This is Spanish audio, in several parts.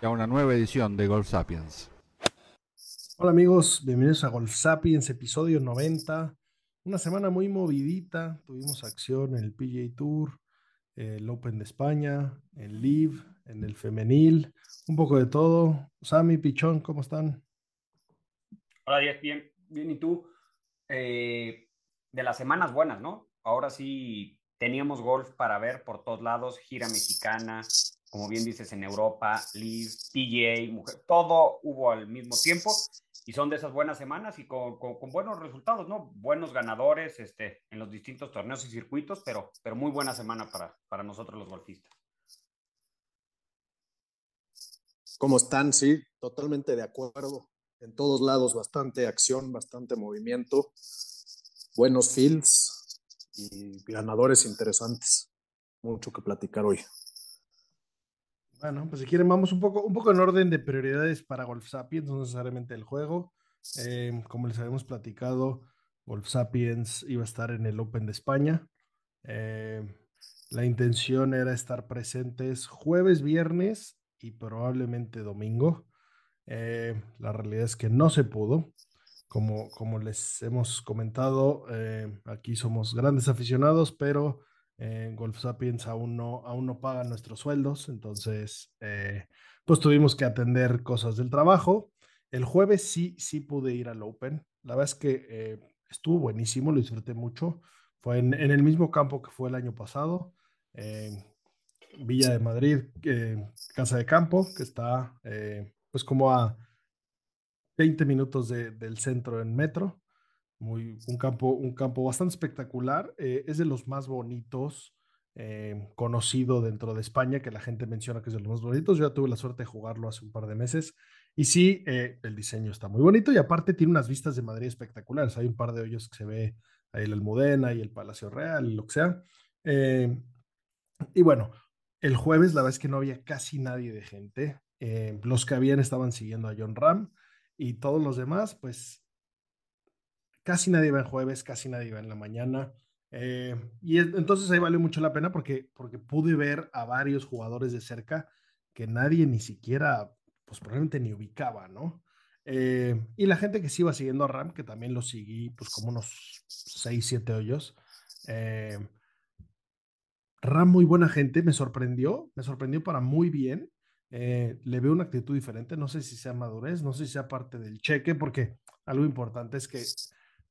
y a una nueva edición de Golf Sapiens. Hola amigos, bienvenidos a Golf Sapiens, episodio 90. Una semana muy movidita, tuvimos acción en el PGA Tour, el Open de España, el Live, en el femenil, un poco de todo. Sammy, Pichón, ¿cómo están? Hola, Díaz, bien, bien, ¿y tú? Eh, de las semanas buenas, ¿no? Ahora sí teníamos golf para ver por todos lados, gira mexicana, como bien dices, en Europa, Live, PGA, todo hubo al mismo tiempo y son de esas buenas semanas y con, con, buenos resultados, ¿no? Buenos ganadores este, en los distintos torneos y circuitos, pero, pero muy buena semana para, para nosotros los golfistas. ¿Cómo están? Sí, totalmente de acuerdo. En todos lados bastante acción, bastante movimiento, buenos fields y ganadores interesantes. Mucho que platicar hoy. Bueno, pues si quieren vamos un poco, un poco en orden de prioridades para Golf Sapiens, no necesariamente el juego. Eh, como les habíamos platicado, Golf Sapiens iba a estar en el Open de España. Eh, la intención era estar presentes jueves, viernes y probablemente domingo. Eh, la realidad es que no se pudo. Como, como les hemos comentado, eh, aquí somos grandes aficionados, pero en Golf Sapiens aún no, aún no pagan nuestros sueldos, entonces eh, pues tuvimos que atender cosas del trabajo. El jueves sí, sí pude ir al Open. La verdad es que eh, estuvo buenísimo, lo disfruté mucho. Fue en, en, el mismo campo que fue el año pasado. Eh, Villa de Madrid, eh, Casa de Campo, que está eh, pues como a 20 minutos de, del centro en metro. Un, campo, un campo bastante espectacular. Eh, es de los más bonitos eh, conocido dentro de España, que la gente menciona que es de los más bonitos. Yo ya tuve la suerte de jugarlo hace un par de meses. Y sí, eh, el diseño está muy bonito y aparte tiene unas vistas de Madrid espectaculares. Hay un par de hoyos que se ve ahí el Almudena y el Palacio Real y lo que sea. Eh, y bueno, el jueves la verdad es que no había casi nadie de gente. Los que habían estaban siguiendo a John Ram y todos los demás, pues casi nadie va en jueves, casi nadie va en la mañana. Eh, y entonces ahí valió mucho la pena porque, porque pude ver a varios jugadores de cerca que nadie ni siquiera, pues probablemente ni ubicaba, ¿no? Eh, y la gente que sí iba siguiendo a Ram, que también lo seguí, pues como unos 6, 7 hoyos. Eh, Ram, muy buena gente, me sorprendió, me sorprendió para muy bien. Eh, le veo una actitud diferente, no sé si sea madurez, no sé si sea parte del cheque, porque algo importante es que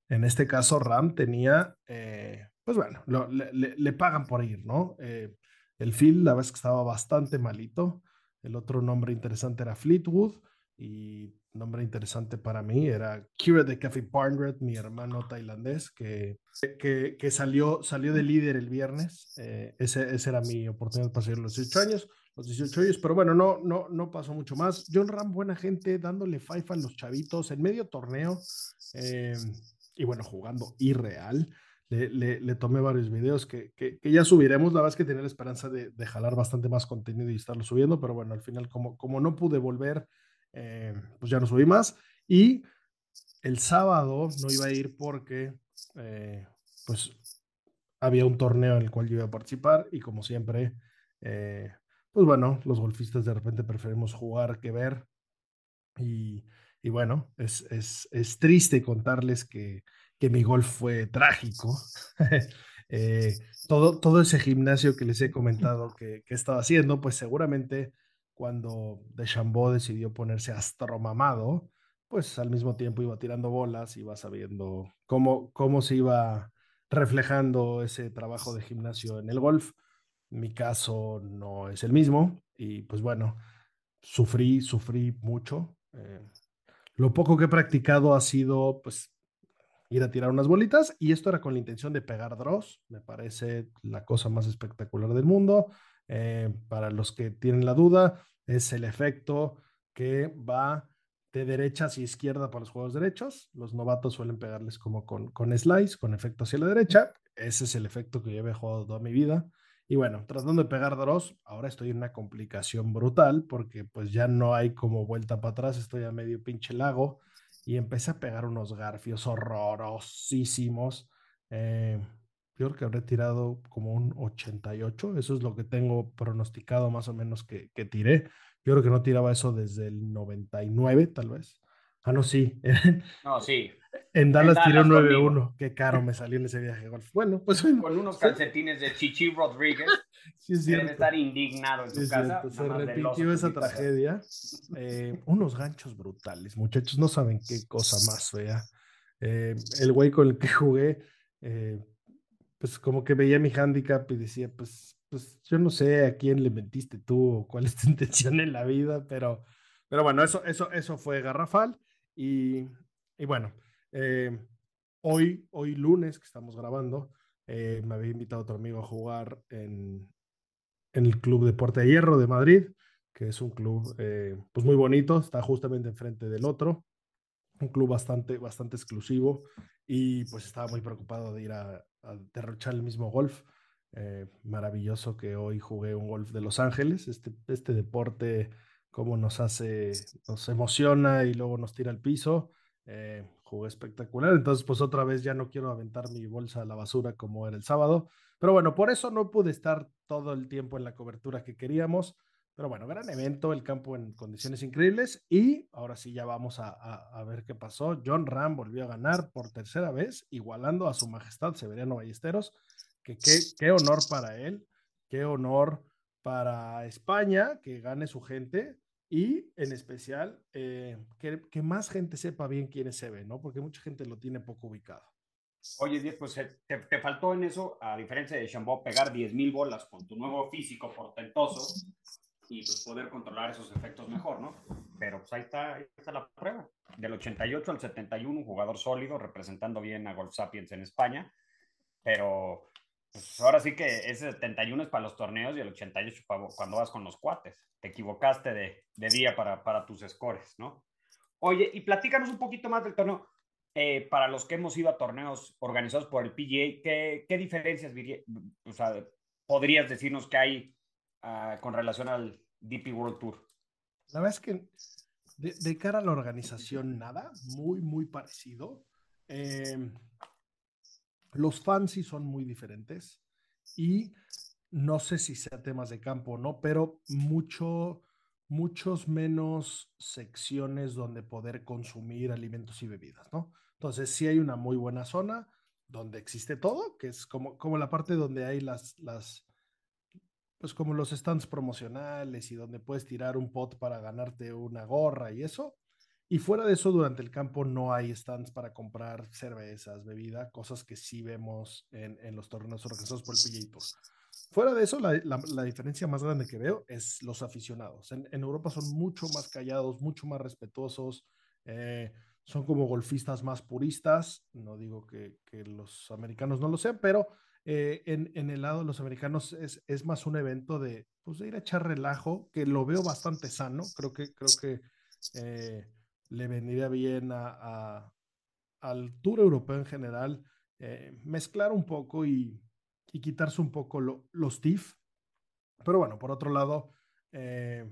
en este caso Ram tenía, eh, pues bueno, lo, le, le, pagan por ir, ¿no? Eh, el Phil, la vez que estaba bastante malito, el otro nombre interesante era Fleetwood, y nombre interesante para mí era Kira de Café Barnred, mi hermano tailandés, que, que, que, salió, salió de líder el viernes. Eh, ese, ese, era mi oportunidad para seguir los 18 años, los 18 años, pero bueno, no, no, no pasó mucho más. John Ram, buena gente, dándole fifa a los chavitos en medio torneo eh, y bueno, jugando irreal. Le, le, le, tomé varios videos que, que, que, ya subiremos. La verdad es que tenía la esperanza de, de, jalar bastante más contenido y estarlo subiendo, pero bueno, al final, como, como no pude volver, eh, pues ya no subí más. Y el sábado no iba a ir porque, eh, pues, había un torneo en el cual yo iba a participar y como siempre, eh, pues bueno, los golfistas de repente preferimos jugar que ver. Y, y bueno, es, es, es, triste contarles que, que mi golf fue trágico. eh, todo, todo ese gimnasio que les he comentado que, que estaba haciendo, pues seguramente cuando Deschambault decidió ponerse astromamado, pues al mismo tiempo iba tirando bolas, iba sabiendo cómo, cómo se iba reflejando ese trabajo de gimnasio en el golf. Mi caso no es el mismo y pues bueno, sufrí, sufrí mucho. Eh, lo poco que he practicado ha sido pues ir a tirar unas bolitas y esto era con la intención de pegar draws, me parece la cosa más espectacular del mundo. Eh, para los que tienen la duda, es el efecto que va de derecha hacia izquierda para los juegos derechos. Los novatos suelen pegarles como con, con slice, con efecto hacia la derecha. Ese es el efecto que yo he jugado toda mi vida. Y bueno, tratando de pegar Dross, ahora estoy en una complicación brutal porque pues ya no hay como vuelta para atrás, estoy a medio pinche lago y empecé a pegar unos garfios horrorosísimos. Eh, yo creo que habré tirado como un 88, eso es lo que tengo pronosticado más o menos que, que tiré. Yo creo que no tiraba eso desde el 99, tal vez. Ah, no, sí. No, sí. En Dallas, tiré un 9-1. Qué caro me salió en ese viaje de golf. Bueno, pues Con unos calcetines de Chichi Rodríguez. sí, es Debe estar indignado en su casa. Se repitió esa tragedia. Eh, unos ganchos brutales, muchachos. No saben qué cosa más fea. Eh, el güey con el que jugué, eh, pues como que veía mi handicap y decía, pues, pues yo no sé a quién le mentiste tú o cuál es tu intención en la vida, pero, pero bueno, eso, eso, eso fue garrafal. Y, bueno, eh, hoy, hoy lunes que estamos grabando, eh, me había invitado otro amigo a jugar en, el Club Deporte de Hierro de Madrid, que es un club eh, pues muy bonito, está justamente enfrente del otro, un club bastante, bastante exclusivo y pues estaba muy preocupado de ir a, a derrochar el mismo golf. maravilloso que hoy jugué un golf de Los Ángeles, este, este deporte cómo nos hace, nos emociona y luego nos tira al piso. Eh, jugué espectacular, entonces pues otra vez ya no quiero aventar mi bolsa a la basura como era el sábado, pero bueno, por eso no pude estar todo el tiempo en la cobertura que queríamos, pero bueno, gran evento, el campo en condiciones increíbles y ahora sí ya vamos a, a, ver qué pasó. John Ram volvió a ganar por tercera vez, igualando a su majestad Severiano Ballesteros, qué honor para él, qué honor para España, que gane su gente, y en especial eh, que, que, más gente sepa bien quién es Sebe, ¿no? Porque mucha gente lo tiene poco ubicado. Oye, pues eh, te, te faltó en eso, a diferencia de Chambó, pegar 10 mil bolas con tu nuevo físico portentoso y pues poder controlar esos efectos mejor, ¿no? Pero pues ahí está, ahí está la prueba. Del 88 al 71, un jugador sólido, representando bien a Golf Sapiens en España, pero pues ahora sí que ese 71 es para los torneos y el 88 para cuando vas con los cuates. Te equivocaste de, día para, tus scores, ¿no? Oye, y platícanos un poquito más del torneo. Eh, para los que hemos ido a torneos organizados por el PGA, ¿qué, diferencias o sea, podrías decirnos que hay uh, con relación al DP World Tour? La verdad es que de, cara a la organización, nada, muy, muy parecido. Eh, los fans sí son muy diferentes y no sé si sea temas de campo o no, pero mucho, muchos menos secciones donde poder consumir alimentos y bebidas, ¿no? Entonces sí hay una muy buena zona donde existe todo, que es como, como la parte donde hay las, las, pues como los stands promocionales y donde puedes tirar un pot para ganarte una gorra y eso. Y fuera de eso, durante el campo no hay stands para comprar cervezas, bebida, cosas que sí vemos en, en los torneos organizados por el PGA Tour. Fuera de eso, la, la, la, diferencia más grande que veo es los aficionados. En, en Europa son mucho más callados, mucho más respetuosos, eh, son como golfistas más puristas. No digo que, que los americanos no lo sean, pero eh, en, en, el lado de los americanos es, es más un evento de, pues, de ir a echar relajo, que lo veo bastante sano. Creo que, creo que eh, le vendría bien a, a, al tour europeo en general eh, mezclar un poco y, quitarse un poco lo, los TIF. Pero bueno, por otro lado, eh,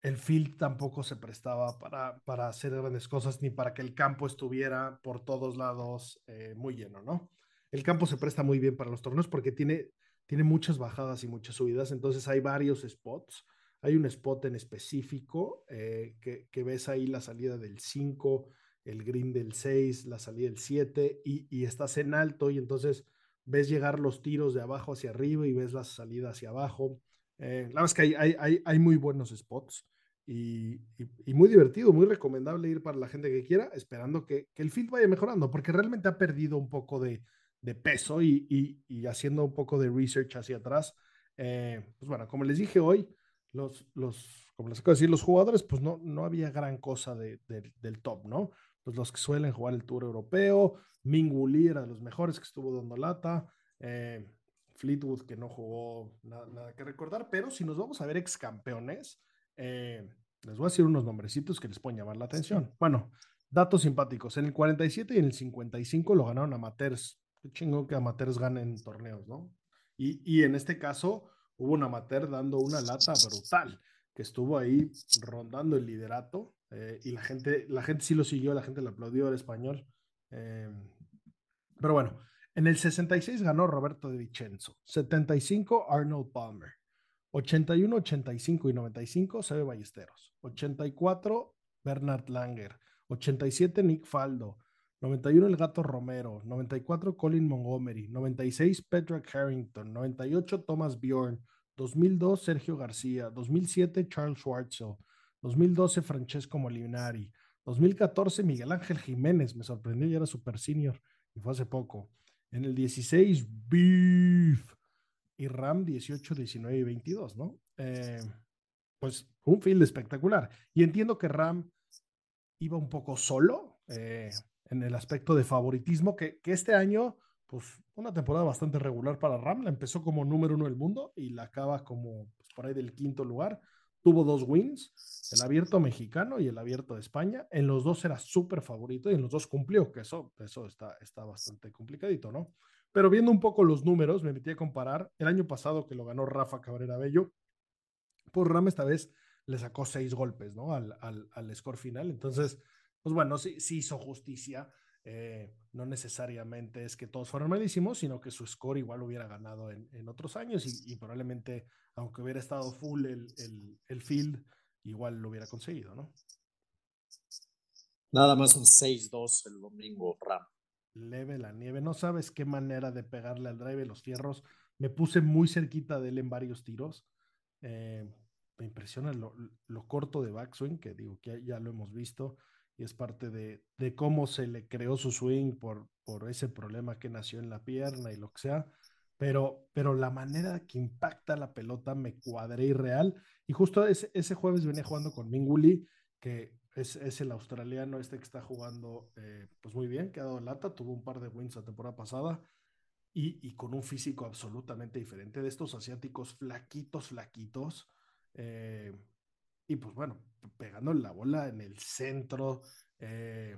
el field tampoco se prestaba para, para, hacer grandes cosas ni para que el campo estuviera por todos lados eh, muy lleno, ¿no? El campo se presta muy bien para los torneos porque tiene, tiene muchas bajadas y muchas subidas, entonces hay varios spots hay un spot en específico eh, que, que, ves ahí la salida del 5, el green del 6, la salida del 7 y, y, estás en alto y entonces ves llegar los tiros de abajo hacia arriba y ves la salida hacia abajo. Eh, la verdad es que hay, hay, hay, hay muy buenos spots y, y, y, muy divertido, muy recomendable ir para la gente que quiera, esperando que, que el field vaya mejorando, porque realmente ha perdido un poco de, de peso y, y, haciendo un poco de research hacia atrás. Eh, pues bueno, como les dije hoy, los, los, como les acabo de decir, los jugadores, pues no, no había gran cosa de, de, del top, ¿no? Pues los que suelen jugar el Tour Europeo, Minguli era de los mejores que estuvo dando lata, eh, Fleetwood que no jugó nada, que recordar, pero si nos vamos a ver ex campeones, eh, les voy a decir unos nombrecitos que les pueden llamar la atención. Bueno, datos simpáticos. En el 47 y en el 55 lo ganaron amateurs. Qué chingón que amateurs ganen torneos, ¿no? Y, y en este caso hubo un amateur dando una lata brutal, que estuvo ahí rondando el liderato eh, y la gente, la gente sí lo siguió, la gente le aplaudió al español. Eh, pero bueno, en el 66 ganó Roberto de Vicenzo, 75 Arnold Palmer, 81, 85 y 95 Sebe Ballesteros, 84 Bernard Langer, 87 Nick Faldo, 91 El Gato Romero, 94 Colin Montgomery, 96 Patrick Harrington, 98 Thomas Bjorn, 2002 Sergio García, 2007 Charles Schwartzel, 2012 Francesco Molinari, 2014 Miguel Ángel Jiménez, me sorprendió, ya era super senior y fue hace poco. En el 16 Beef y Ram 18, 19 y 22, ¿no? Eh, pues un field espectacular. Y entiendo que Ram iba un poco solo eh, en el aspecto de favoritismo, que, que este año pues una temporada bastante regular para Ram. La empezó como número uno del mundo y la acaba como pues, por ahí del quinto lugar. Tuvo dos wins, el abierto mexicano y el abierto de España. En los dos era súper favorito y en los dos cumplió, que eso, eso está, está bastante complicadito, ¿no? Pero viendo un poco los números, me metí a comparar. El año pasado que lo ganó Rafa Cabrera Bello, pues Ram esta vez le sacó seis golpes, ¿no? Al, al, al score final. Entonces, pues bueno, sí, sí hizo justicia eh, no necesariamente es que todos fueran malísimos, sino que su score igual hubiera ganado en, otros años y, probablemente, aunque hubiera estado full el, el, field, igual lo hubiera conseguido, ¿no? Nada más un 6-2 el domingo, Ram. Leve la nieve, no sabes qué manera de pegarle al drive los fierros. Me puse muy cerquita de él en varios tiros. Eh, me impresiona lo, lo, corto de backswing, que digo que ya lo hemos visto y es parte de, de, cómo se le creó su swing por, por ese problema que nació en la pierna y lo que sea. Pero, pero la manera que impacta la pelota me cuadré irreal. Y justo ese, ese jueves venía jugando con Minguli, que es, es, el australiano este que está jugando eh, pues muy bien, que ha dado lata, tuvo un par de wins la temporada pasada. Y, y, con un físico absolutamente diferente de estos asiáticos flaquitos, flaquitos, eh, y pues bueno, pegando la bola en el centro, eh,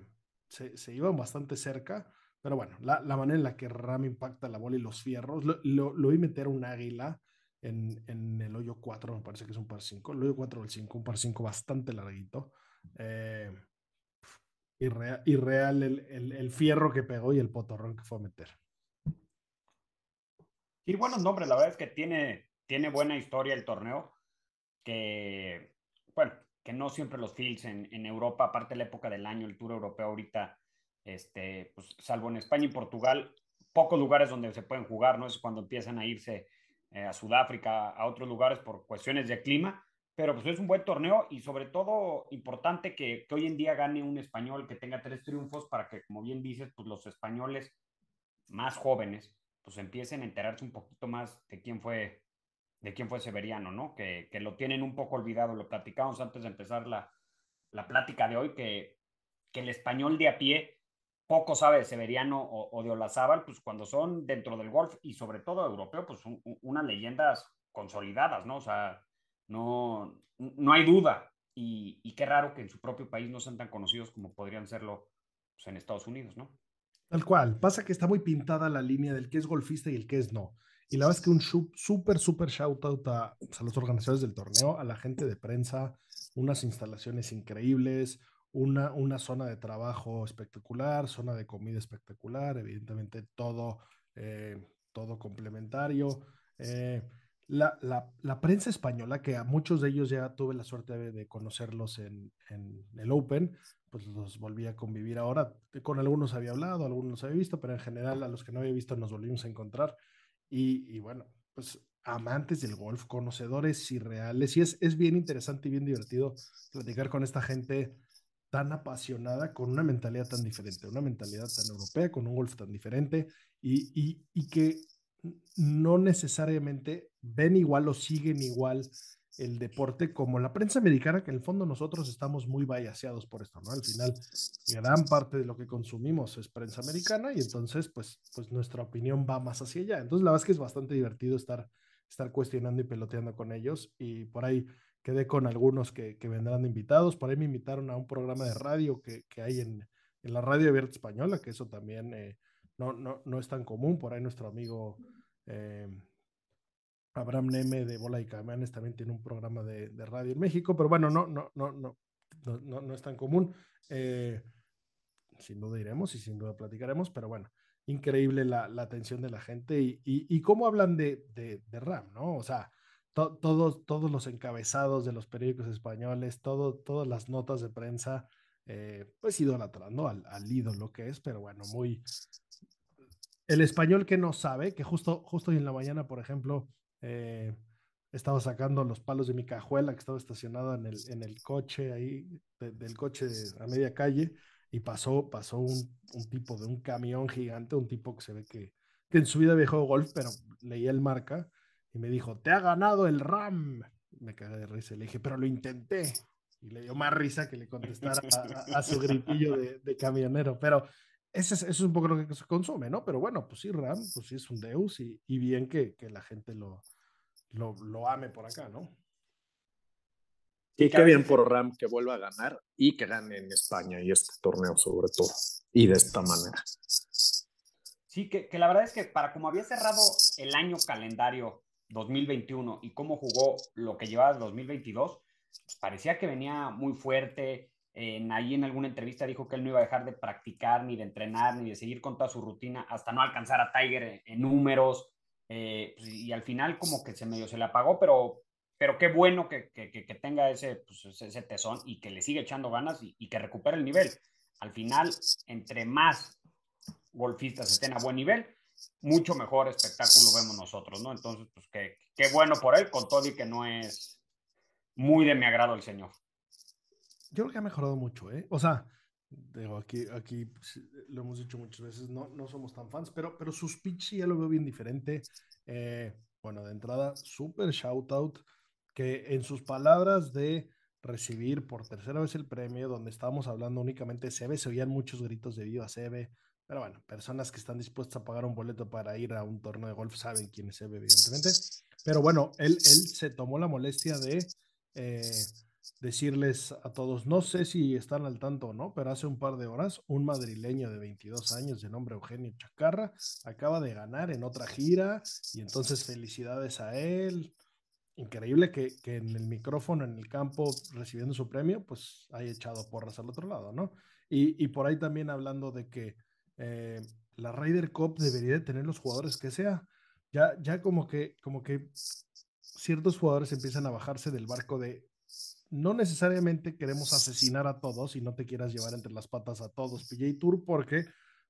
se, se, iban bastante cerca, pero bueno, la, la, manera en la que Ram impacta la bola y los fierros, lo, lo, vi meter un águila en, en, el hoyo 4, me parece que es un par 5, el hoyo 4 o el 5, un par 5 bastante larguito. Eh, irreal, irreal el, el, el, fierro que pegó y el potorrón que fue a meter. Y buenos nombres, la verdad es que tiene, tiene buena historia el torneo, que bueno, que no siempre los fields en, Europa, aparte de la época del año, el Tour Europeo ahorita, este, pues, salvo en España y Portugal, pocos lugares donde se pueden jugar, ¿no? Es cuando empiezan a irse eh, a Sudáfrica, a otros lugares por cuestiones de clima, pero pues es un buen torneo y sobre todo importante que, que, hoy en día gane un español que tenga tres triunfos para que, como bien dices, pues los españoles más jóvenes pues empiecen a enterarse un poquito más de quién fue de quién fue Severiano, ¿no? Que, que, lo tienen un poco olvidado, lo platicamos antes de empezar la, la plática de hoy, que, que, el español de a pie poco sabe de Severiano o, o, de Olazábal, pues cuando son dentro del golf y sobre todo europeo, pues un, unas leyendas consolidadas, ¿no? O sea, no, no hay duda. Y, y, qué raro que en su propio país no sean tan conocidos como podrían serlo pues, en Estados Unidos, ¿no? Tal cual. Pasa que está muy pintada la línea del que es golfista y el que es no. Y la verdad es que un súper, súper shout out a, pues, a, los organizadores del torneo, a la gente de prensa, unas instalaciones increíbles, una, una zona de trabajo espectacular, zona de comida espectacular, evidentemente todo, eh, todo complementario. Eh, la, la, la, prensa española, que a muchos de ellos ya tuve la suerte de, de conocerlos en, en, el Open, pues los volví a convivir ahora. Con algunos había hablado, algunos había visto, pero en general a los que no había visto nos volvimos a encontrar. Y, bueno, pues amantes del golf, conocedores y reales. Y es, es bien interesante y bien divertido platicar con esta gente tan apasionada, con una mentalidad tan diferente, una mentalidad tan europea, con un golf tan diferente y, y, y que no necesariamente ven igual o siguen igual el deporte como la prensa americana, que en el fondo nosotros estamos muy vayaseados por esto, ¿no? Al final, gran parte de lo que consumimos es prensa americana y entonces, pues, pues nuestra opinión va más hacia allá. Entonces, la verdad es que es bastante divertido estar, estar cuestionando y peloteando con ellos y por ahí quedé con algunos que, que vendrán invitados. Por ahí me invitaron a un programa de radio que, que hay en, en, la radio abierta española, que eso también eh, no, no, no, es tan común. Por ahí nuestro amigo eh, Abraham Neme de Bola y Camanes también tiene un programa de, de, radio en México, pero bueno, no, no, no, no, no, no es tan común. Eh, sin duda iremos y sin duda platicaremos, pero bueno, increíble la, la atención de la gente y, y, cómo hablan de, de, de RAM, ¿no? O sea, todos, todos los encabezados de los periódicos españoles, todo, todas las notas de prensa, eh, pues idolatrando al, al ídolo que es, pero bueno, muy... El español que no sabe, que justo, justo hoy en la mañana, por ejemplo, eh, estaba sacando los palos de mi cajuela que estaba estacionada en el, en el coche ahí, de, del coche a media calle, y pasó, pasó un, un, tipo de un camión gigante, un tipo que se ve que, que en su vida viajó golf, pero leía el marca, y me dijo, te ha ganado el RAM. Me cagué de risa. Le dije, pero lo intenté. Y le dio más risa que le contestara a, su gritillo de, de, camionero. Pero ese es, eso es un poco lo que se consume, ¿no? Pero bueno, pues sí, RAM, pues sí es un Deus y, y bien que, que, la gente lo, lo, lo, ame por acá, ¿no? Sí, qué bien por RAM que vuelva a ganar y que gane en España y este torneo sobre todo. Y de esta manera. Sí, que, que la verdad es que para como había cerrado el año calendario 2021 y cómo jugó lo que llevaba el 2022, pues parecía que venía muy fuerte. En, ahí en alguna entrevista dijo que él no iba a dejar de practicar, ni de entrenar, ni de seguir con toda su rutina hasta no alcanzar a Tiger en, números. Eh, pues, y al final como que se medio se le apagó, pero, pero qué bueno que, que, que tenga ese, pues, ese tesón y que le sigue echando ganas y, y que recupere el nivel. Al final, entre más golfistas estén a buen nivel, mucho mejor espectáculo vemos nosotros, ¿no? Entonces, pues qué, qué bueno por él, con todo y que no es muy de mi agrado el señor. Yo creo que ha mejorado mucho, ¿eh? O sea, digo, aquí, aquí lo hemos dicho muchas veces, no, no somos tan fans, pero, pero su speech ya lo veo bien diferente. Eh, bueno, de entrada, súper shout out, que en sus palabras de recibir por tercera vez el premio, donde estábamos hablando únicamente de Sebe, se oían muchos gritos de viva Sebe, pero bueno, personas que están dispuestas a pagar un boleto para ir a un torneo de golf saben quién es Eve, evidentemente. Pero bueno, él, él se tomó la molestia de eh, decirles a todos, no sé si están al tanto o no, pero hace un par de horas un madrileño de 22 años de nombre Eugenio Chacarra acaba de ganar en otra gira y entonces felicidades a él. Increíble que, que en el micrófono, en el campo, recibiendo su premio, pues haya echado porras al otro lado, ¿no? Y, y por ahí también hablando de que eh, la Ryder Cup debería de tener los jugadores que sea. Ya, ya como que, como que ciertos jugadores empiezan a bajarse del barco de no necesariamente queremos asesinar a todos y no te quieras llevar entre las patas a todos PJ Tour porque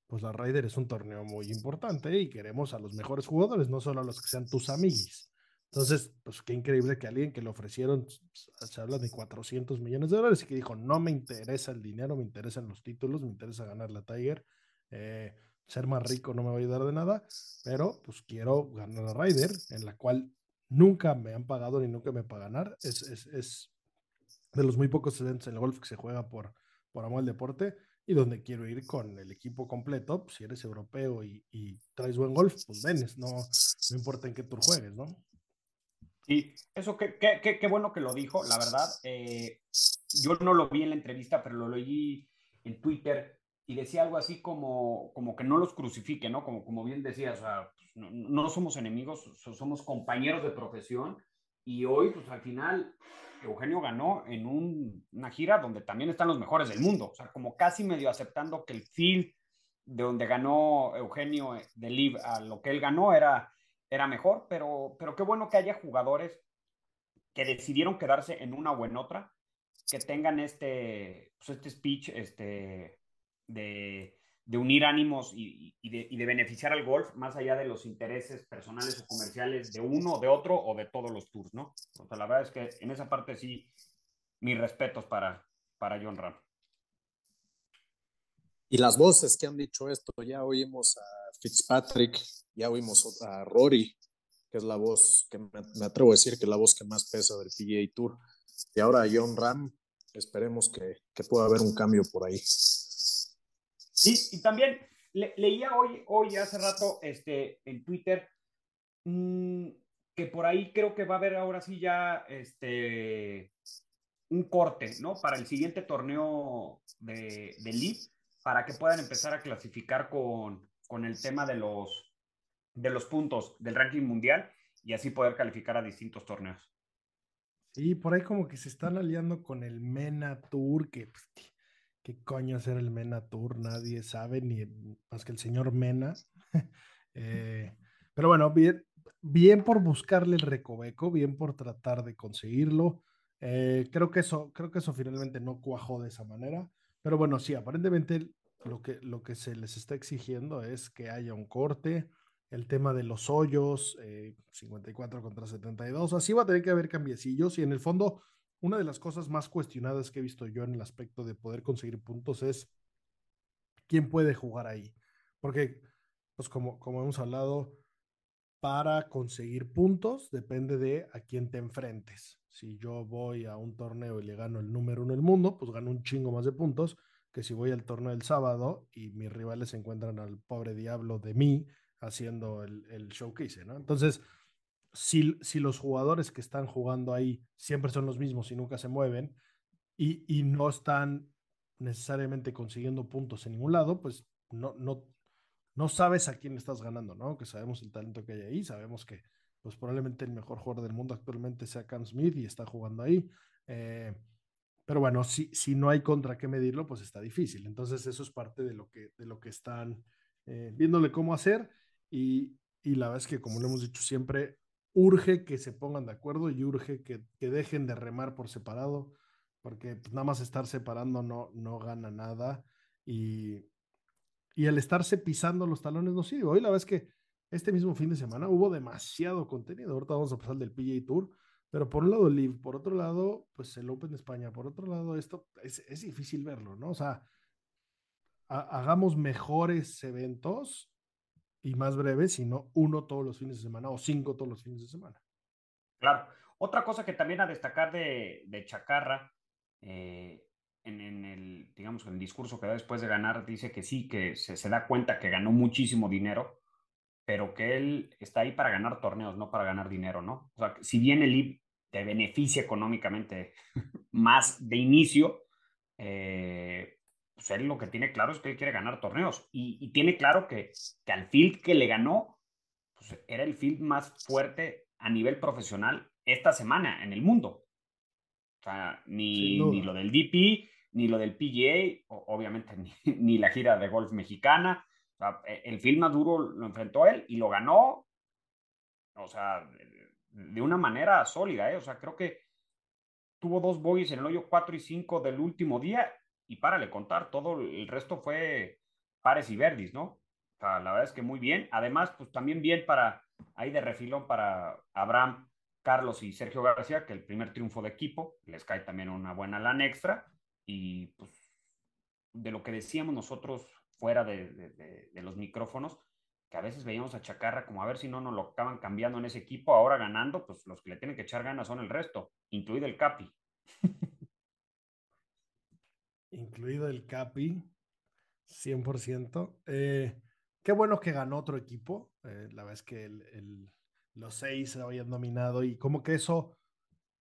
pues la Ryder es un torneo muy importante y queremos a los mejores jugadores, no solo a los que sean tus amiguis. Entonces, pues qué increíble que alguien que le ofrecieron, se habla de 400 millones de dólares y que dijo, no me interesa el dinero, me interesan los títulos, me interesa ganar la Tiger eh, ser más rico no me va a ayudar de nada, pero pues quiero ganar a Ryder, en la cual nunca me han pagado ni nunca me pagan ganar. Es, es, es, de los muy pocos eventos en el golf que se juega por, por amor al deporte y donde quiero ir con el equipo completo. Pues, si eres europeo y, y, traes buen golf, pues venes, no, no importa en qué tour juegues, ¿no? Sí, eso qué, qué, qué, bueno que lo dijo, la verdad. Eh, yo no lo vi en la entrevista, pero lo leí en Twitter y decía algo así como, como que no los crucifique, ¿no? Como, como bien decías, o sea, pues, no, no, somos enemigos, somos compañeros de profesión y hoy, pues al final, Eugenio ganó en un, una gira donde también están los mejores del mundo, o sea, como casi medio aceptando que el field de donde ganó Eugenio eh, de Liv a lo que él ganó era, era mejor, pero, pero qué bueno que haya jugadores que decidieron quedarse en una o en otra, que tengan este, pues este speech, este, de, de unir ánimos y, y, de, y, de, beneficiar al golf más allá de los intereses personales o comerciales de uno, de otro o de todos los tours, ¿no? O sea, la verdad es que en esa parte sí, mis respetos para, para John Ram. Y las voces que han dicho esto, ya oímos a Fitzpatrick, ya oímos a Rory, que es la voz que me, atrevo a decir que es la voz que más pesa del PGA Tour. Y ahora John Ram, esperemos que, que pueda haber un cambio por ahí. Y, y también leía hoy, hoy hace rato este, en Twitter mmm, que por ahí creo que va a haber ahora sí ya este, un corte, ¿no? Para el siguiente torneo de, de para que puedan empezar a clasificar con, con el tema de los, de los puntos del ranking mundial y así poder calificar a distintos torneos. Sí, por ahí como que se están aliando con el MENA Tour, que pues, ¿qué, coño es el MENA Tour? Nadie sabe, ni más que el señor Mena. eh, pero bueno, bien, bien por buscarle el recoveco, bien por tratar de conseguirlo. Eh, creo, que eso, creo que eso finalmente no cuajó de esa manera. Pero bueno, sí, aparentemente lo que, lo que se les está exigiendo es que haya un corte. El tema de los hoyos, 54 eh, contra 72. Así va a tener que haber cambiecillos. Y en el fondo, una de las cosas más cuestionadas que he visto yo en el aspecto de poder conseguir puntos es quién puede jugar ahí. Porque, pues como, como hemos hablado, para conseguir puntos depende de a quién te enfrentes. Si yo voy a un torneo y le gano el número uno del mundo, pues gano un chingo más de puntos que si voy al torneo del sábado y mis rivales encuentran al pobre diablo de mí haciendo el, el show ¿no? Entonces, si, si, los jugadores que están jugando ahí siempre son los mismos y nunca se mueven y, y no están necesariamente consiguiendo puntos en ningún lado, pues no, no, no sabes a quién estás ganando, ¿no? Que sabemos el talento que hay ahí, sabemos que pues probablemente el mejor jugador del mundo actualmente sea Cam Smith y está jugando ahí. Eh, pero bueno, si, si no hay contra qué medirlo, pues está difícil. Entonces eso es parte de lo que, de lo que están eh, viéndole cómo hacer y, y, la verdad es que como lo hemos dicho siempre, urge que se pongan de acuerdo y urge que, que dejen de remar por separado, porque pues, nada más estar separando no, no gana nada y, y el estarse pisando los talones no sirve. Hoy la verdad es que este mismo fin de semana hubo demasiado contenido. Ahorita vamos a pasar del PGA Tour, pero por un lado el Live, por otro lado, pues el Open de España, por otro lado, esto es, es difícil verlo, ¿no? O sea, hagamos mejores eventos y más breves, sino uno todos los fines de semana o cinco todos los fines de semana. Claro. Otra cosa que también a destacar de, de Chacarra, eh, en, el, digamos, en el discurso que da después de ganar, dice que sí, que se, da cuenta que ganó muchísimo dinero, pero que él está ahí para ganar torneos, no para ganar dinero, ¿no? O sea, si bien el IB te beneficia económicamente más de inicio, eh, pues él lo que tiene claro es que él quiere ganar torneos y, tiene claro que, que, al field que le ganó, pues era el field más fuerte a nivel profesional esta semana en el mundo. O sea, ni, ni lo del DP, ni lo del PGA, obviamente ni, ni, la gira de golf mexicana. O sea, e, el film más duro lo enfrentó él y lo ganó, o sea, de una manera sólida, ¿eh? O sea, creo que tuvo dos boys en el hoyo 4 y 5 del último día y párale contar, todo el resto fue pares y verdis, ¿no? O sea, la verdad es que muy bien. Además, pues también bien para, ahí de refilón para Abraham, Carlos y Sergio García, que el primer triunfo de equipo, les cae también una buena lana extra y pues de lo que decíamos nosotros fuera de, los micrófonos, que a veces veíamos a Chacarra como a ver si no nos lo acaban cambiando en ese equipo, ahora ganando, pues los que le tienen que echar ganas son el resto, incluido el Capi. incluido el Capi, 100%. Eh, qué bueno que ganó otro equipo. Eh, la verdad es que los seis se habían dominado y como que eso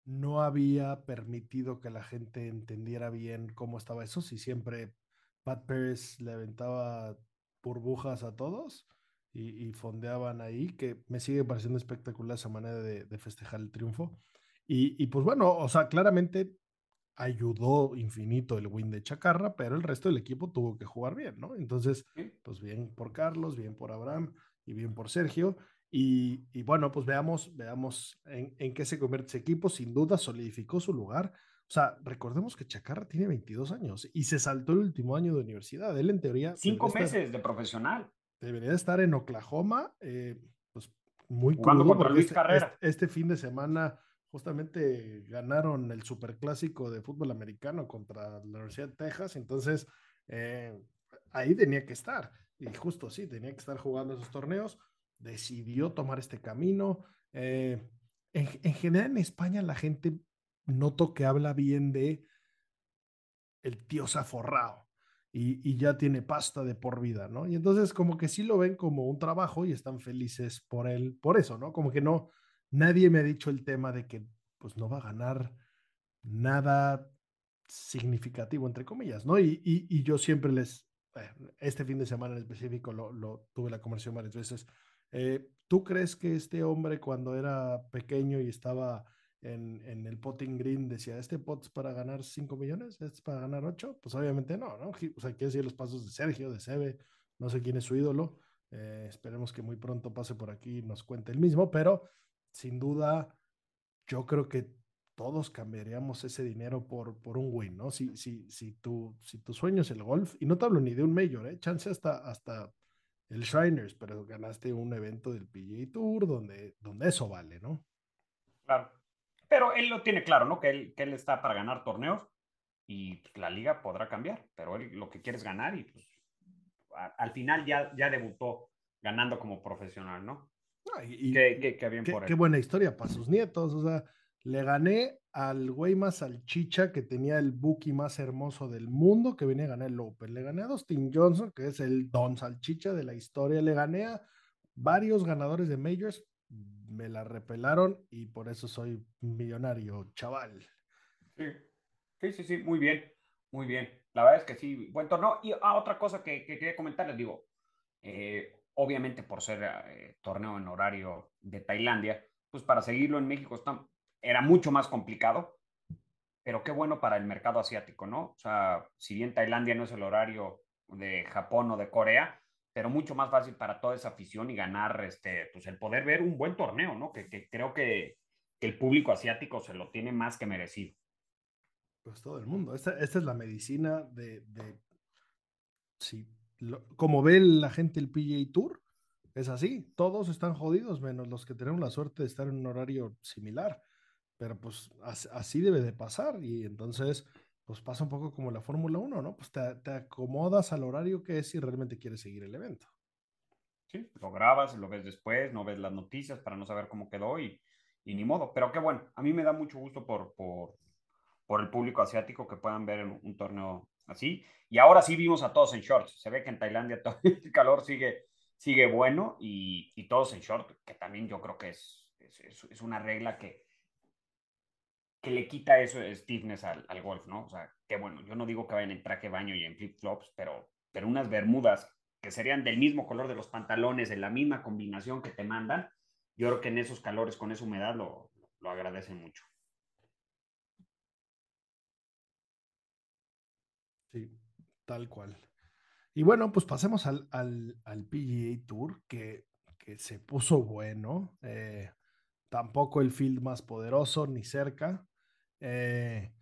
no había permitido que la gente entendiera bien cómo estaba eso, si siempre Pat Pérez le aventaba burbujas a todos y, fondeaban ahí, que me sigue pareciendo espectacular esa manera de, festejar el triunfo. Y, pues bueno, o sea, claramente ayudó infinito el win de Chacarra, pero el resto del equipo tuvo que jugar bien, ¿no? Entonces, pues bien por Carlos, bien por Abraham y bien por Sergio. Y, bueno, pues veamos, veamos en, qué se convierte ese equipo. Sin duda solidificó su lugar. O sea, recordemos que Chacarra tiene 22 años y se saltó el último año de universidad. Él en teoría... Cinco meses de profesional. Debería estar en Oklahoma, eh, pues muy Jugando contra Luis este, Carrera. Este, este, fin de semana justamente ganaron el superclásico de fútbol americano contra la Universidad de Texas. Entonces, eh, ahí tenía que estar. Y justo sí, tenía que estar jugando esos torneos decidió tomar este camino. Eh, en, en, general en España la gente noto que habla bien de el tío Zaforrao y, y, ya tiene pasta de por vida, ¿no? Y entonces como que sí lo ven como un trabajo y están felices por él, por eso, ¿no? Como que no, nadie me ha dicho el tema de que pues no va a ganar nada significativo, entre comillas, ¿no? Y, y, yo siempre les, eh, este fin de semana en específico lo, lo tuve la conversación varias veces. Eh, ¿Tú crees que este hombre cuando era pequeño y estaba en, en, el potting green decía, este pot es para ganar 5 millones, este es para ganar 8? Pues obviamente no, ¿no? O sea, quiere decir los pasos de Sergio, de Sebe, no sé quién es su ídolo. Eh, esperemos que muy pronto pase por aquí y nos cuente el mismo, pero sin duda yo creo que todos cambiaríamos ese dinero por, por un win, ¿no? Si, si, si, tu, si tu sueño es el golf, y no te hablo ni de un mayor, ¿eh? Chance hasta, hasta el Shriners, pero ganaste un evento del PGA Tour donde, donde eso vale, ¿no? Claro. Pero él lo tiene claro, ¿no? Que él, que él está para ganar torneos y la liga podrá cambiar, pero él lo que quiere es ganar y pues al final ya, ya debutó ganando como profesional, ¿no? Y, qué, qué, qué, bien qué, por él. qué buena historia para sus nietos, o sea, le gané al güey más salchicha que tenía el bookie más hermoso del mundo, que venía a ganar el Open. Le gané a Dustin Johnson, que es el don salchicha de la historia. Le gané a varios ganadores de majors. Me la repelaron y por eso soy millonario, chaval. Sí, sí, sí, sí muy bien, muy bien. La verdad es que sí, buen torneo. Y ah, otra cosa que, que quería comentarles, digo, eh, obviamente por ser eh, torneo en horario de Tailandia, pues para seguirlo en México está, era mucho más complicado, pero qué bueno para el mercado asiático, ¿no? O sea, si bien Tailandia no es el horario de Japón o de Corea, pero mucho más fácil para toda esa afición y ganar, este, pues el poder ver un buen torneo, ¿no? Que, creo que, el público asiático se lo tiene más que merecido. Pues todo el mundo. Esta, esta es la medicina de sí, como ve la gente el PGA Tour, es así. Todos están jodidos, menos los que tenemos la suerte de estar en un horario similar pero pues así debe de pasar y entonces pues pasa un poco como la Fórmula 1, ¿no? Pues te, te, acomodas al horario que es si realmente quieres seguir el evento. Sí, lo grabas, lo ves después, no ves las noticias para no saber cómo quedó y, y ni modo. Pero qué bueno, a mí me da mucho gusto por, por, por el público asiático que puedan ver un, un, torneo así. Y ahora sí vimos a todos en shorts. Se ve que en Tailandia todo el calor sigue, sigue bueno y, y todos en short, que también yo creo que es, es, una regla que, que le quita eso stiffness al, golf, ¿no? O sea, que bueno, yo no digo que vayan en traje baño y en flip-flops, pero, pero unas bermudas que serían del mismo color de los pantalones, de la misma combinación que te mandan, yo creo que en esos calores, con esa humedad, lo, lo agradecen mucho. Tal cual. Y bueno, pues pasemos al, al, al PGA Tour, que, que, se puso bueno. Eh, tampoco el field más poderoso, ni cerca. Eh,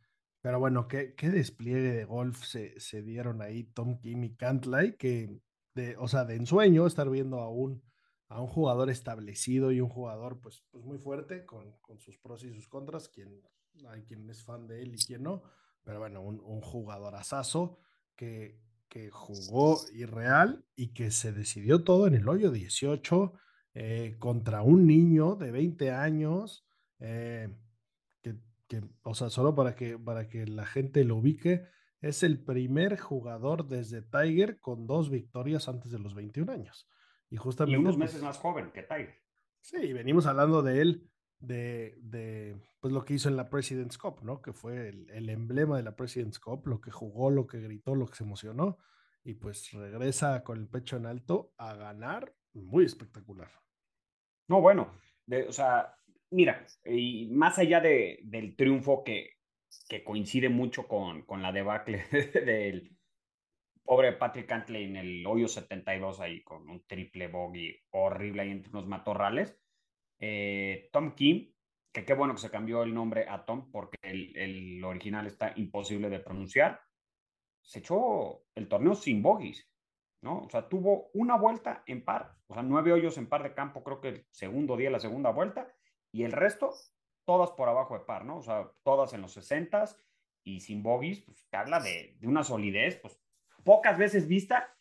pero bueno, ¿qué, qué, despliegue de golf se, se, dieron ahí Tom Kim y Cantlay, que, de, o sea, de ensueño estar viendo a un, a un jugador establecido y un jugador pues, pues muy fuerte, con, con sus pros y sus contras, quien, hay quien es fan de él y quien no, pero bueno, un, un jugador asazo que, que jugó irreal y que se decidió todo en el hoyo 18 eh, contra un niño de 20 años, eh, que, que, o sea, solo para que, para que la gente lo ubique, es el primer jugador desde Tiger con dos victorias antes de los 21 años. Y justamente... Y unos meses más joven que Tiger. Sí, venimos hablando de él, de, de pues lo que hizo en la President's Cup, ¿no? Que fue el, el, emblema de la President's Cup, lo que jugó, lo que gritó, lo que se emocionó. Y pues regresa con el pecho en alto a ganar muy espectacular. No, bueno, de, o sea, mira, y más allá de, del triunfo que, que coincide mucho con, con la debacle del pobre Patrick Cantley en el hoyo 72 ahí con un triple bogey horrible ahí entre unos matorrales. Eh, Tom Kim, que qué bueno que se cambió el nombre a Tom porque el, el original está imposible de pronunciar, se echó el torneo sin bogies. ¿no? O sea, tuvo una vuelta en par, o sea, nueve hoyos en par de campo, creo que el segundo día, la segunda vuelta, y el resto, todas por abajo de par, ¿no? O sea, todas en los 60 y sin bogies, pues te habla de, de, una solidez, pues pocas veces vista,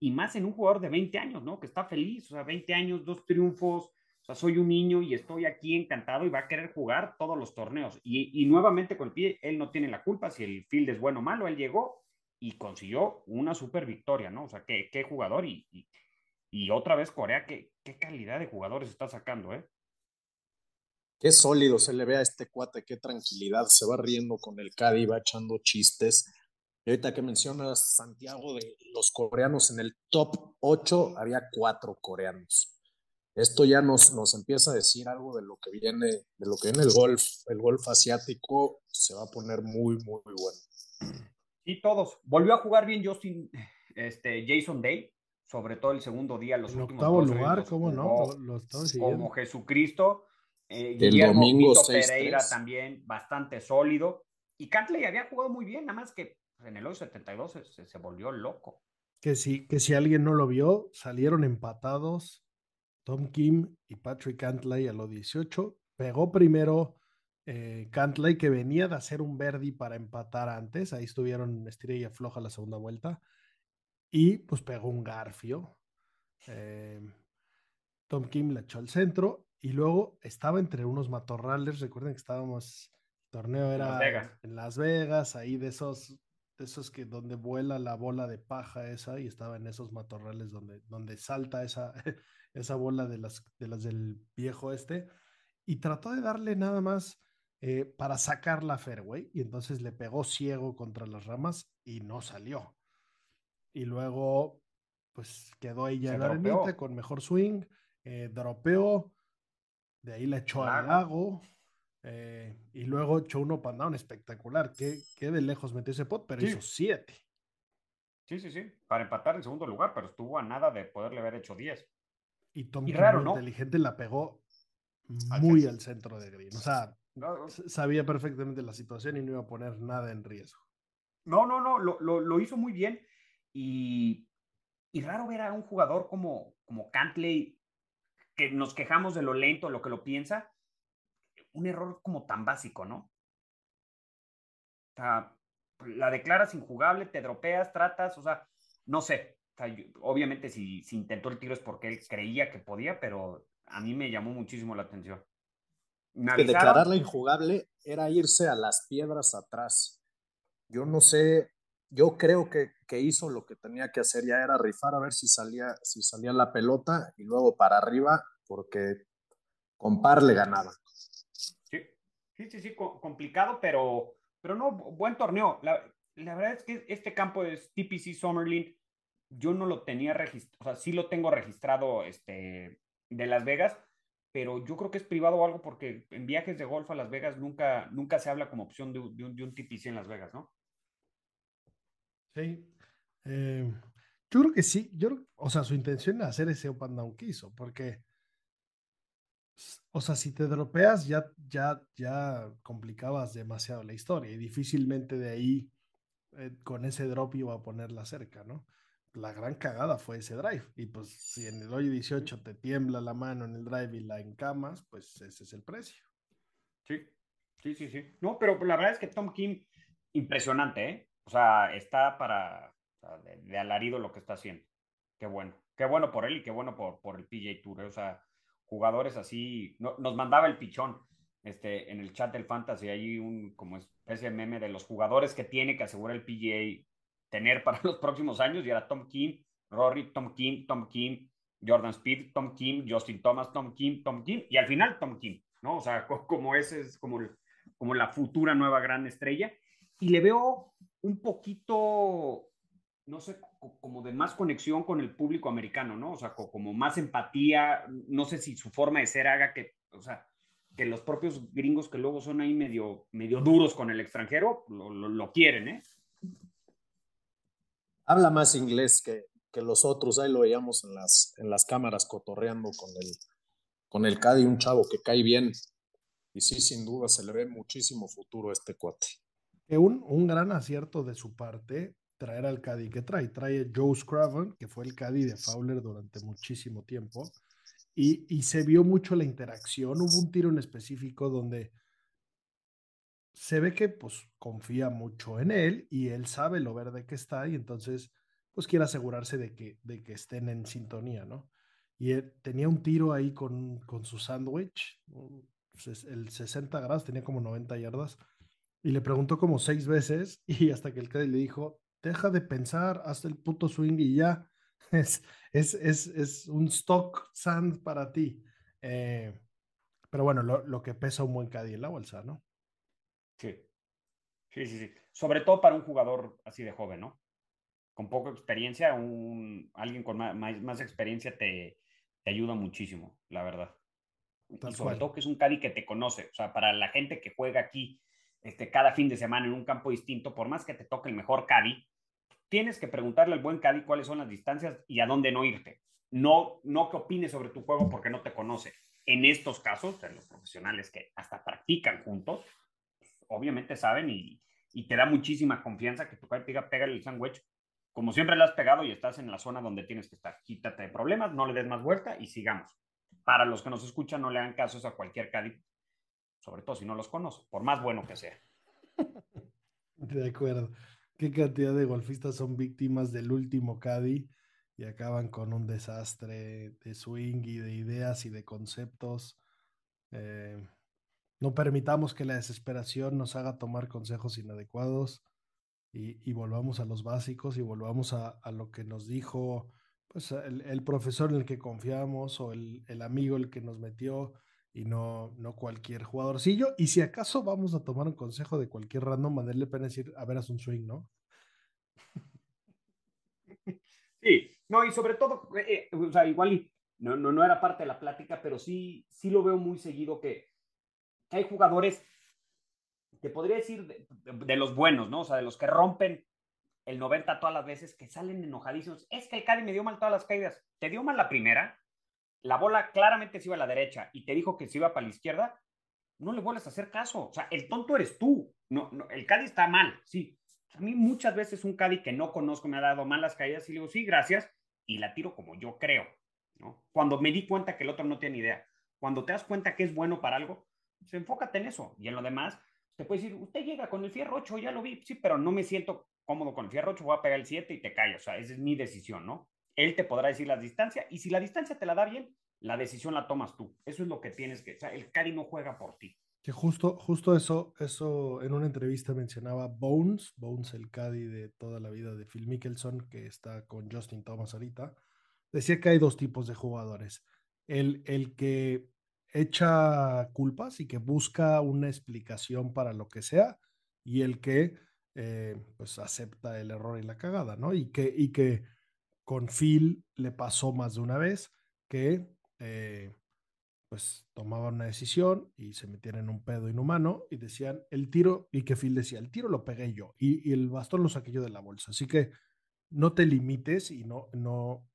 y más en un jugador de 20 años, ¿no? Que está feliz, o sea, 20 años, dos triunfos, soy un niño y estoy aquí encantado y va a querer jugar todos los torneos. Y, nuevamente con el pie, él no tiene la culpa si el field es bueno o malo, él llegó y consiguió una super victoria, ¿no? O sea, qué, qué jugador y, y, otra vez Corea, qué, qué calidad de jugadores está sacando, ¿eh? Qué sólido se le ve a este cuate, qué tranquilidad, se va riendo con el Cadi, va echando chistes. Y ahorita que mencionas Santiago de los coreanos, en el top 8 había cuatro coreanos. Esto ya nos, nos empieza a decir algo de lo que viene, de lo que viene el golf, el golf asiático se va a poner muy, muy, muy bueno. Sí, todos. Volvió a jugar bien Justin, este, Jason Day, sobre todo el segundo día, los últimos octavo lugar, ¿cómo no? Lo, como Jesucristo. Eh, el domingo Pereira también bastante sólido. Y Cantley había jugado muy bien, nada más que en el hoy 72 se, se, volvió loco. Que si, que si alguien no lo vio, salieron empatados Tom Kim y Patrick Cantley a los 18. Pegó primero eh, Cantley, que venía de hacer un Verdi para empatar antes. Ahí estuvieron estrella floja la segunda vuelta. Y pues pegó un Garfio. Eh, Tom Kim le echó al centro y luego estaba entre unos matorrales. Recuerden que estábamos, el torneo era en Las Vegas, ahí de esos, esos que donde vuela la bola de paja esa y estaba en esos matorrales donde, donde salta esa, esa bola de las, de las del viejo este. Y trató de darle nada más eh, para sacar la fairway y entonces le pegó ciego contra las ramas y no salió. Y luego, pues quedó ella en la arenita con mejor swing, eh, dropeó de ahí la echó al lago. Eh, y luego echó uno down espectacular. Qué, qué, de lejos metió ese pot, pero hizo siete. Sí, sí, sí. Para empatar en segundo lugar, pero estuvo a nada de poderle haber hecho diez. Y Tom raro, inteligente la pegó muy al centro de green. O sea, sabía perfectamente la situación y no iba a poner nada en riesgo. No, no, no, lo, lo, hizo muy bien. Y, y, raro ver a un jugador como, como Cantley que nos quejamos de lo lento, lo que lo piensa, un error como tan básico, ¿no? O sea, la declaras injugable, te dropeas, tratas, o sea, no sé. obviamente si, si, intentó el tiro es porque él creía que podía, pero a mí me llamó muchísimo la atención. que declararla injugable era irse a las piedras atrás. Yo no sé, yo creo que, que, hizo lo que tenía que hacer, ya era rifar a ver si salía, si salía la pelota y luego para arriba, porque con par le ganaba. Sí, sí, sí, complicado, pero, pero no, buen torneo. La, la verdad es que este campo es TPC Summerlin, yo no lo tenía registrado, o sea, sí lo tengo registrado este, de Las Vegas, pero yo creo que es privado o algo porque en viajes de golf a Las Vegas nunca, nunca se habla como opción de, un, de un TPC en Las Vegas, ¿no? Sí. Eh, yo creo que sí. Yo, o sea, su intención era hacer ese open down que hizo, porque, o sea, si te dropeas, ya, ya, ya complicabas demasiado la historia y difícilmente de ahí, eh, con ese drop iba a ponerla cerca, ¿no? La gran cagada fue ese drive. Y pues, si en el hoyo 18 te tiembla la mano en el drive y la encamas, pues ese es el precio. Sí, sí, sí, sí. No, pero la verdad es que Tom Kim, impresionante, ¿eh? O sea, está para de, alarido lo que está haciendo. Qué bueno. Qué bueno por él y qué bueno por, por el PJ Tour. ¿eh? O sea, jugadores así. nos mandaba el pichón este, en el chat del Fantasy. Hay un como especie de meme de los jugadores que tiene que asegurar el PGA tener para los próximos años. Y era Tom Kim, Rory, Tom Kim, Tom Kim, Jordan Speed, Tom Kim, Justin Thomas, Tom Kim, Tom Kim. Y al final Tom Kim, ¿no? O sea, como ese es como, como la futura nueva gran estrella. Y le veo un poquito, no sé, como de más conexión con el público americano, ¿no? O sea, como más empatía, no sé si su forma de ser haga que, o sea, que los propios gringos que luego son ahí medio, medio duros con el extranjero, lo, quieren, ¿eh? Habla más inglés que, que, los otros, ahí lo veíamos en las, en las cámaras cotorreando con el, con el Cadi, un chavo que cae bien. Y sí, sin duda, se le ve muchísimo futuro a este cuate un, un gran acierto de su parte traer al Caddy que trae. Trae Joe Scraven, que fue el Caddy de Fowler durante muchísimo tiempo. Y, y, se vio mucho la interacción. Hubo un tiro en específico donde se ve que pues confía mucho en él y él sabe lo verde que está y entonces pues quiere asegurarse de que, de que estén en sintonía, ¿no? y él tenía un tiro ahí con, con su sándwich, el 60 grados, tenía como 90 yardas, y le preguntó como seis veces, y hasta que el Caddy le dijo, deja de pensar, haz el puto swing y ya. Es, es, es, es un stock sand para ti. Eh, pero bueno, lo, lo, que pesa un buen Caddy en la bolsa, ¿no? Sí. Sí, sí, sí. Sobre todo para un jugador así de joven, ¿no? Con poca experiencia, un, alguien con más, más, experiencia te, te, ayuda muchísimo, la verdad. y sobre todo que es un Caddy que te conoce. O sea, para la gente que juega aquí este, cada fin de semana en un campo distinto, por más que te toque el mejor Caddy, tienes que preguntarle al buen Caddy cuáles son las distancias y a dónde no irte. No, no que opine sobre tu juego porque no te conoce. En estos casos, los profesionales que hasta practican juntos, obviamente saben y, te da muchísima confianza que tu te diga, pégale el sándwich. Como siempre le has pegado y estás en la zona donde tienes que estar. Quítate de problemas, no le des más vuelta y sigamos. Para los que nos escuchan, no le hagan casos a cualquier Caddy, sobre todo si no los conoce, por más bueno que sea. De acuerdo qué cantidad de golfistas son víctimas del último Caddy y acaban con un desastre de swing y de ideas y de conceptos. Eh, no permitamos que la desesperación nos haga tomar consejos inadecuados y, volvamos a los básicos y volvamos a, lo que nos dijo pues, el, profesor en el que confiamos o el, el amigo el que nos metió y no, no cualquier jugadorcillo. Y si acaso vamos a tomar un consejo de cualquier random, mandarle pena decir, a ver, haz un swing, ¿no? Sí, no, y sobre todo, eh, eh, o sea, igual no, no, no era parte de la plática, pero sí, sí lo veo muy seguido que, hay jugadores, te podría decir, de, los buenos, ¿no? O sea, de los que rompen el 90 todas las veces, que salen enojadísimos. Es que el Cali me dio mal todas las caídas. Te dio mal la primera, la bola claramente se iba a la derecha y te dijo que se iba para la izquierda, no le vuelves a hacer caso. O sea, el tonto eres tú. No, no, el Cádiz está mal, sí. A mí muchas veces un Cádiz que no conozco me ha dado malas caídas y le digo, sí, gracias, y la tiro como yo creo. ¿no? Cuando me di cuenta que el otro no tiene idea. Cuando te das cuenta que es bueno para algo, pues enfócate en eso. Y en lo demás, te puedes decir, usted llega con el fierro 8, ya lo vi, sí, pero no me siento cómodo con el fierro 8, voy a pegar el 7 y te callo. O sea, esa es mi decisión, ¿no? Él te podrá decir la distancia y si la distancia te la da bien, la decisión la tomas tú. Eso es lo que tienes que, o el Cari no juega por ti. Que justo, justo eso, eso en una entrevista mencionaba Bones, Bones el Caddy de toda la vida de Phil Mickelson, que está con Justin Thomas ahorita, decía que hay dos tipos de jugadores. El, el que echa culpas y que busca una explicación para lo que sea, y el que eh, pues acepta el error y la cagada, ¿no? Y que, y que con Phil le pasó más de una vez que eh, pues tomaban una decisión y se metían en un pedo inhumano y decían el tiro, y que Phil decía, el tiro lo pegué yo y, el bastón lo saqué yo de la bolsa. Así que no te limites y no, no,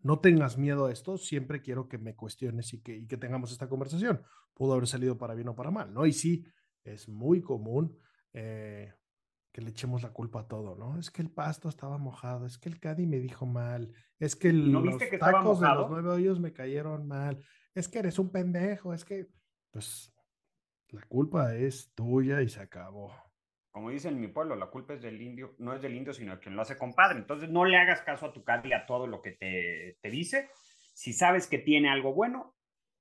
no tengas miedo a esto, siempre quiero que me cuestiones y que, y que tengamos esta conversación. Pudo haber salido para bien o para mal, ¿no? Y sí, es muy común eh, que le echemos la culpa a todo, ¿no? Es que el pasto estaba mojado, es que el Caddy me dijo mal, es que los tacos de los nueve hoyos me cayeron mal, es que eres un pendejo, es que, pues, la culpa es tuya y se acabó. Como dicen en mi pueblo, la culpa es del indio, no es del indio, sino de quien lo hace compadre. Entonces, no le hagas caso a tu Caddy a todo lo que te, te dice. Si sabes que tiene algo bueno,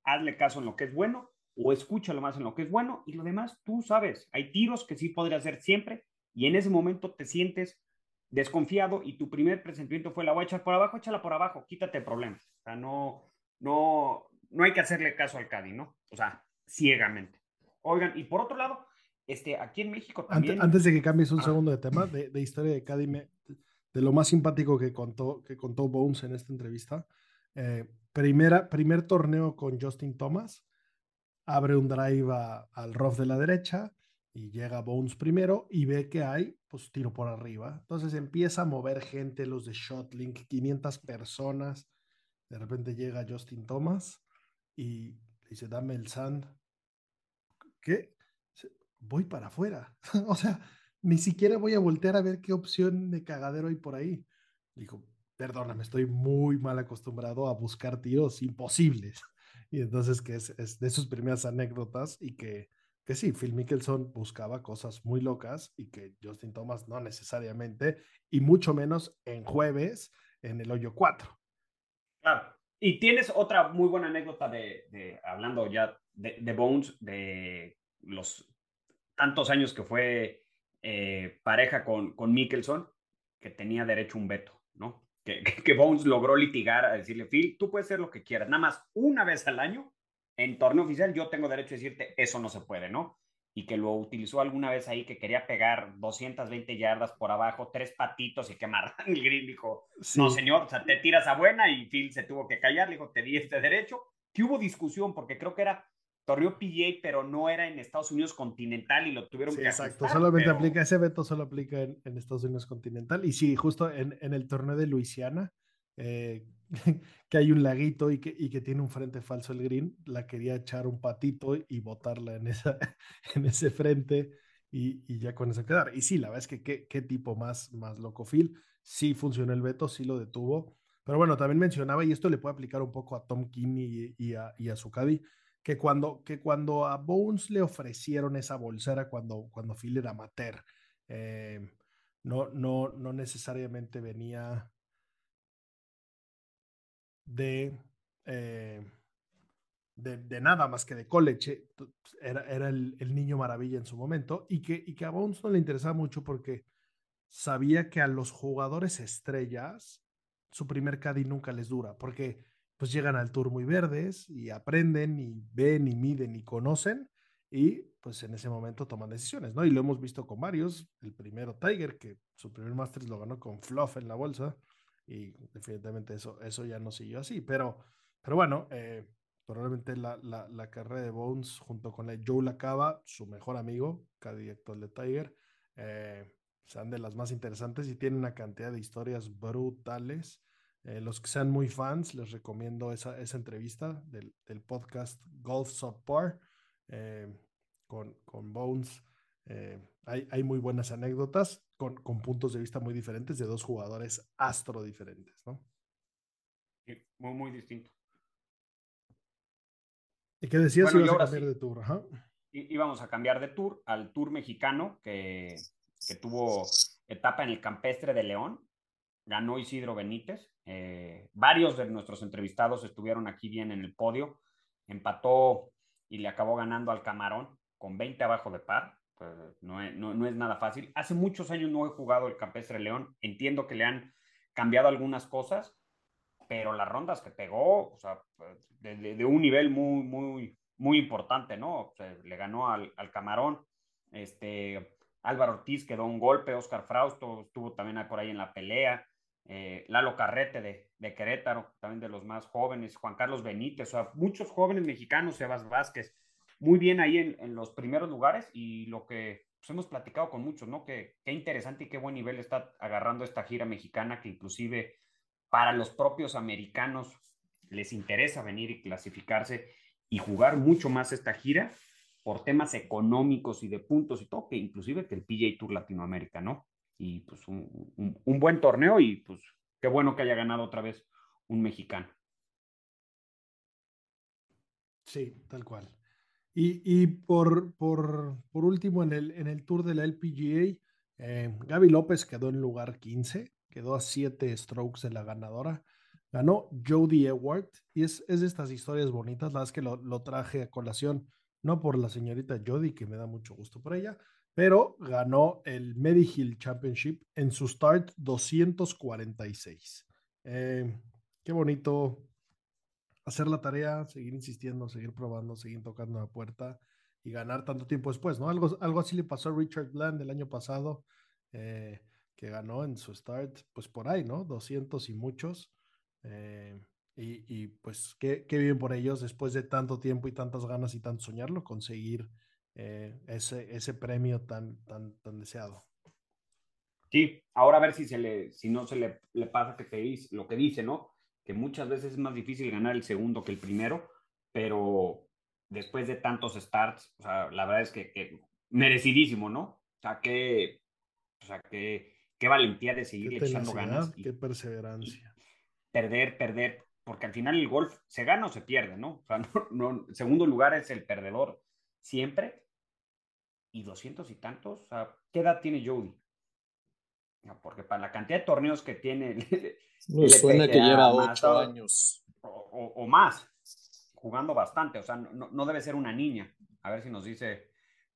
hazle caso en lo que es bueno o escúchalo más en lo que es bueno y lo demás tú sabes. Hay tiros que sí podría hacer siempre, y en ese momento te sientes desconfiado y tu primer presentimiento fue la voy a echar por abajo, échala por abajo, quítate problemas. O sea, no, no, no hay que hacerle caso al Cadi, ¿no? O sea, ciegamente. Oigan, y por otro lado, este, aquí en México también. Antes, de que cambies un segundo de tema, de, historia de Cadi, de lo más simpático que contó, que contó Bones en esta entrevista. Eh, primera, primer torneo con Justin Thomas, abre un drive al rough de la derecha, y llega Bones primero y ve que hay, pues tiro por arriba. Entonces empieza a mover gente, los de Shotlink, 500 personas. De repente llega Justin Thomas y dice, dame el sand. ¿Qué? Voy para afuera. o sea, ni siquiera voy a voltear a ver qué opción de cagadero hay por ahí. Dijo, perdóname, estoy muy mal acostumbrado a buscar tiros imposibles. Y entonces que es, es de sus primeras anécdotas y que que sí, Phil Mickelson buscaba cosas muy locas y que Justin Thomas no necesariamente, y mucho menos en jueves en el hoyo 4. Claro, Y tienes otra muy buena anécdota de, hablando ya de, Bones, de los tantos años que fue eh, pareja con, con Mickelson, que tenía derecho a un veto, ¿no? Que, que, Bones logró litigar a decirle, Phil, tú puedes hacer lo que quieras, nada más una vez al año, en torneo oficial, yo tengo derecho a decirte, eso no se puede, ¿no? y que lo utilizó alguna vez ahí que quería pegar 220 yardas por abajo, tres patitos y quemar el green, dijo, no señor, o sea, te tiras a buena y Phil se tuvo que callar, le dijo, te di este derecho, que hubo discusión porque creo que era torneo PGA, pero no era en Estados Unidos continental y lo tuvieron que Exacto, solamente aplica, ese veto solo aplica en, Estados Unidos continental. Y sí, justo en, en el torneo de Luisiana, eh, que hay un laguito y que, y que tiene un frente falso el green, la quería echar un patito y botarla en, esa, en ese frente y, y, ya con eso quedar. Y sí, la verdad es que qué, qué tipo más, más loco Phil. Sí funcionó el veto, sí lo detuvo. Pero bueno, también mencionaba, y esto le puede aplicar un poco a Tom King y, y a, y a Zucadi, que cuando, que cuando a Bones le ofrecieron esa bolsera cuando, cuando Phil era amateur, eh, no, no, no necesariamente venía de, eh, de, nada más que de college. Era, era el, niño maravilla en su momento y que, y que a Bones no le interesaba mucho porque sabía que a los jugadores estrellas su primer caddy nunca les dura porque pues llegan al tour muy verdes y aprenden y ven y miden y conocen y pues en ese momento toman decisiones, ¿no? Y lo hemos visto con varios, el primero Tiger que su primer Masters lo ganó con Fluff en la bolsa, y definitivamente eso, eso ya no siguió así. Pero, pero bueno, eh, probablemente la, la, carrera de Bones junto con la Joe Lacaba, su mejor amigo, actual de Tiger, eh, sean de las más interesantes y tienen una cantidad de historias brutales. Eh, los que sean muy fans, les recomiendo esa, esa entrevista del, del podcast Golf Subpar eh, con, con Bones. Hay, hay muy buenas anécdotas con, con, puntos de vista muy diferentes de dos jugadores astro diferentes, ¿no? Sí, muy, muy distinto. ¿Y qué decías? Bueno, a cambiar de tour. Ajá. Íbamos a cambiar de tour al tour mexicano que, que tuvo etapa en el campestre de León. Ganó Isidro Benítez. Eh, varios de nuestros entrevistados estuvieron aquí bien en el podio. Empató y le acabó ganando al Camarón con 20 abajo de par. Pues, no, es, no, es nada fácil. Hace muchos años no he jugado el Campestre León. Entiendo que le han cambiado algunas cosas, pero las rondas que pegó, o sea, de, un nivel muy, muy, muy importante, ¿no? le ganó al, al, Camarón. Este, Álvaro Ortiz quedó un golpe, Oscar Frausto estuvo también por ahí en la pelea. Eh, Lalo Carrete de, de, Querétaro, también de los más jóvenes, Juan Carlos Benítez, o sea, muchos jóvenes mexicanos, Sebas Vázquez, muy bien ahí en, los primeros lugares y lo que pues, hemos platicado con muchos, ¿no? Que qué interesante y qué buen nivel está agarrando esta gira mexicana que inclusive para los propios americanos les interesa venir y clasificarse y jugar mucho más esta gira por temas económicos y de puntos y todo, que inclusive que el PJ Tour Latinoamérica, ¿no? Y pues un, un buen torneo y pues qué bueno que haya ganado otra vez un mexicano. Sí, tal cual. Y, por, por, por, último, en el, en el tour de la LPGA, eh, Gaby López quedó en lugar 15, quedó a 7 strokes de la ganadora. Ganó Jody Ewart y es, es de estas historias bonitas, las que lo, lo, traje a colación, no por la señorita Jody, que me da mucho gusto por ella, pero ganó el Medihill Championship en su start 246. Eh, qué bonito hacer la tarea, seguir insistiendo, seguir probando, seguir tocando la puerta y ganar tanto tiempo después, ¿no? Algo, algo así le pasó a Richard Bland el año pasado, eh, que ganó en su start, pues por ahí, ¿no? 200 y muchos. Eh, y, pues qué, qué, bien por ellos, después de tanto tiempo y tantas ganas y tanto soñarlo, conseguir eh, ese, ese premio tan, tan, tan deseado. Sí, ahora a ver si, se le, si no se le, le pasa que lo que dice, ¿no? Que muchas veces es más difícil ganar el segundo que el primero, pero después de tantos starts, o sea, la verdad es que, merecidísimo, ¿no? O sea, que, o sea, que, qué valentía de seguir echando ganas. qué perseverancia. Perder, perder, porque al final el golf se gana o se pierde, ¿no? O sea, no, segundo lugar es el perdedor siempre. Y doscientos y tantos, o sea, ¿qué edad tiene Jody? Porque para la cantidad de torneos que tiene. Me suena que lleva ocho años. o, más, jugando bastante. O sea, no, no, debe ser una niña. A ver si nos dice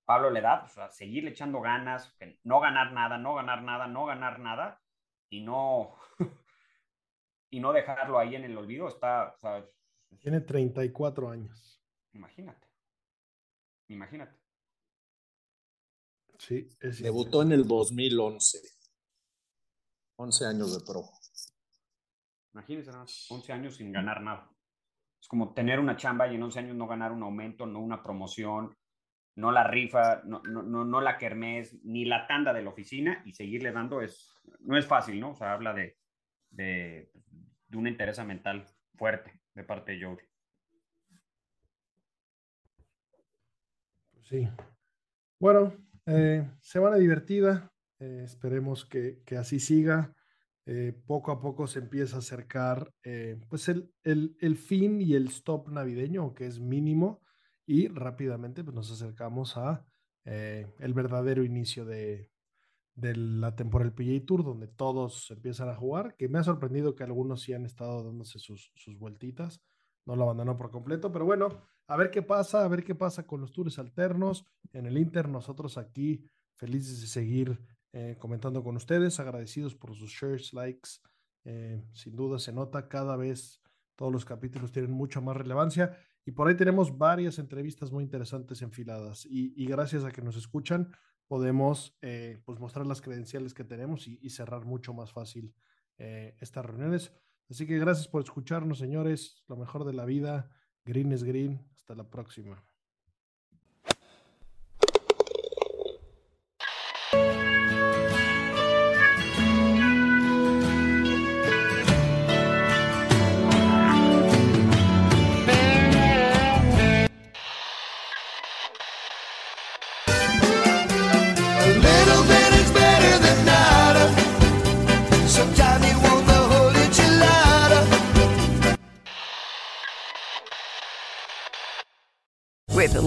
Pablo la edad, o sea, seguirle echando ganas, no ganar nada, no ganar nada, no ganar nada y no, y no dejarlo ahí en el olvido. Está, Tiene 34 años. Imagínate. Imagínate. Sí, es Debutó en el 2011. 11 años de pro. Imagínense, 11 años sin ganar nada. Es como tener una chamba y en 11 años no ganar un aumento, no una promoción, no la rifa, no, no, no, la kermés, ni la tanda de la oficina y seguirle dando es, no es fácil, ¿no? O sea, habla de, de, de una interés mental fuerte de parte de Jody. Sí. Bueno, eh, semana divertida. Eh, esperemos que, que, así siga. Eh, poco a poco se empieza a acercar eh, pues el, el, el, fin y el stop navideño, que es mínimo, y rápidamente pues, nos acercamos a el verdadero inicio de, de la temporada del PGA Tour, donde todos empiezan a jugar, que me ha sorprendido que algunos sí han estado dándose sus, sus vueltitas, no lo abandonó por completo, pero bueno, a ver qué pasa, a ver qué pasa con los tours alternos. En el Inter, nosotros aquí felices de seguir eh, comentando con ustedes, agradecidos por sus shares, likes. Eh, sin duda se nota cada vez todos los capítulos tienen mucha más relevancia y por ahí tenemos varias entrevistas muy interesantes enfiladas y, gracias a que nos escuchan podemos eh, pues mostrar las credenciales que tenemos y, y cerrar mucho más fácil estas reuniones. Así que gracias por escucharnos, señores. Lo mejor de la vida. Green es green. Hasta la próxima.